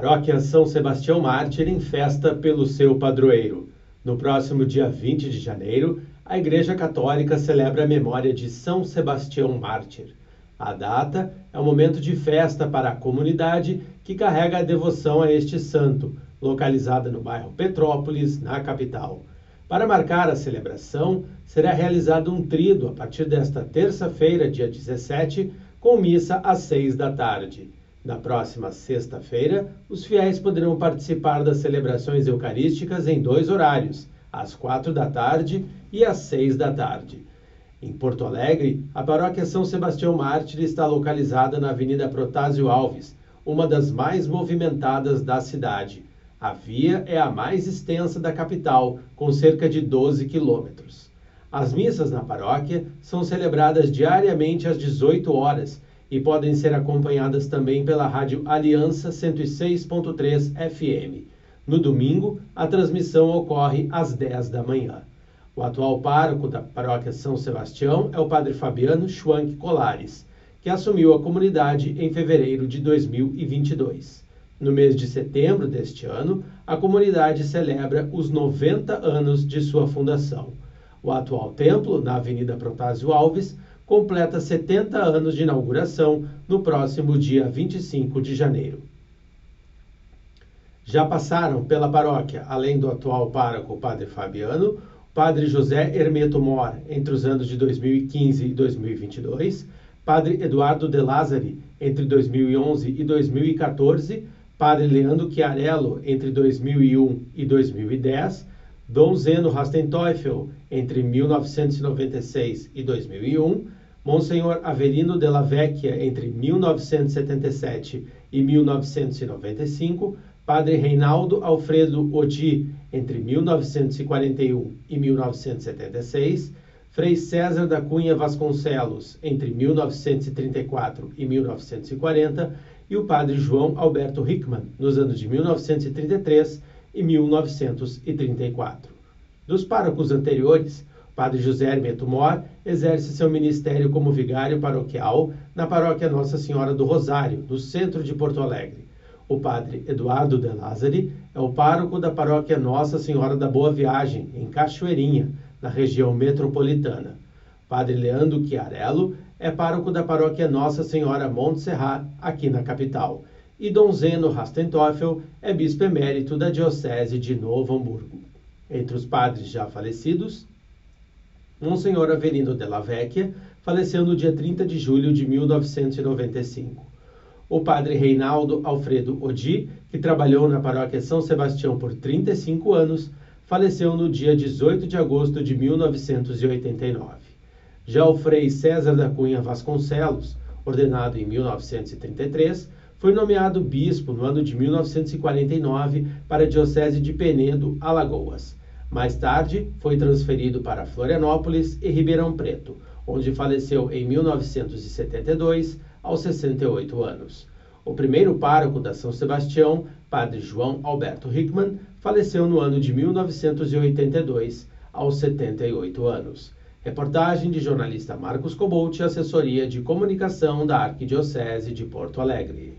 Paróquia São Sebastião Mártir em festa pelo seu padroeiro. No próximo dia 20 de janeiro, a Igreja Católica celebra a memória de São Sebastião Mártir. A data é um momento de festa para a comunidade que carrega a devoção a este santo, localizada no bairro Petrópolis, na capital. Para marcar a celebração, será realizado um trido a partir desta terça-feira, dia 17, com missa às seis da tarde. Na próxima sexta-feira, os fiéis poderão participar das celebrações eucarísticas em dois horários, às quatro da tarde e às seis da tarde. Em Porto Alegre, a paróquia São Sebastião Mártir está localizada na Avenida Protásio Alves, uma das mais movimentadas da cidade. A via é a mais extensa da capital, com cerca de 12 quilômetros. As missas na paróquia são celebradas diariamente às 18 horas e podem ser acompanhadas também pela rádio Aliança 106.3 FM. No domingo, a transmissão ocorre às 10 da manhã. O atual pároco da paróquia São Sebastião é o padre Fabiano Schwank Colares, que assumiu a comunidade em fevereiro de 2022. No mês de setembro deste ano, a comunidade celebra os 90 anos de sua fundação. O atual templo, na Avenida Protásio Alves, completa 70 anos de inauguração no próximo dia 25 de janeiro. Já passaram pela paróquia, além do atual pároco Padre Fabiano, o Padre José Hermeto Mor, entre os anos de 2015 e 2022, Padre Eduardo De Lázari, entre 2011 e 2014, Padre Leandro Chiarello, entre 2001 e 2010, Dom Zeno Rastenteufel, entre 1996 e 2001, Monsenhor Avelino della Vecchia entre 1977 e 1995, Padre Reinaldo Alfredo Odi entre 1941 e 1976, Frei César da Cunha Vasconcelos entre 1934 e 1940 e o Padre João Alberto Hickman nos anos de 1933 e 1934. Dos párocos anteriores, Padre José Hermeto Mor exerce seu ministério como vigário paroquial na paróquia Nossa Senhora do Rosário, no centro de Porto Alegre. O padre Eduardo de Lázari é o pároco da paróquia Nossa Senhora da Boa Viagem, em Cachoeirinha, na região metropolitana. Padre Leandro Chiarello é pároco da paróquia Nossa Senhora Montserrat, aqui na capital. E Dom Zeno Rastenteufel é bispo emérito da Diocese de Novo Hamburgo. Entre os padres já falecidos, Monsenhor Avelino della Vecchia faleceu no dia 30 de julho de 1995. O padre Reinaldo Alfredo Odi, que trabalhou na paróquia São Sebastião por 35 anos, faleceu no dia 18 de agosto de 1989. Já o frei César da Cunha Vasconcelos, ordenado em 1933, foi nomeado bispo no ano de 1949 para a Diocese de Penedo, Alagoas. Mais tarde, foi transferido para Florianópolis e Ribeirão Preto, onde faleceu em 1972, aos 68 anos. O primeiro pároco da São Sebastião, Padre João Alberto Hickman, faleceu no ano de 1982, aos 78 anos. Reportagem de jornalista Marcos Cobolt, assessoria de comunicação da Arquidiocese de Porto Alegre.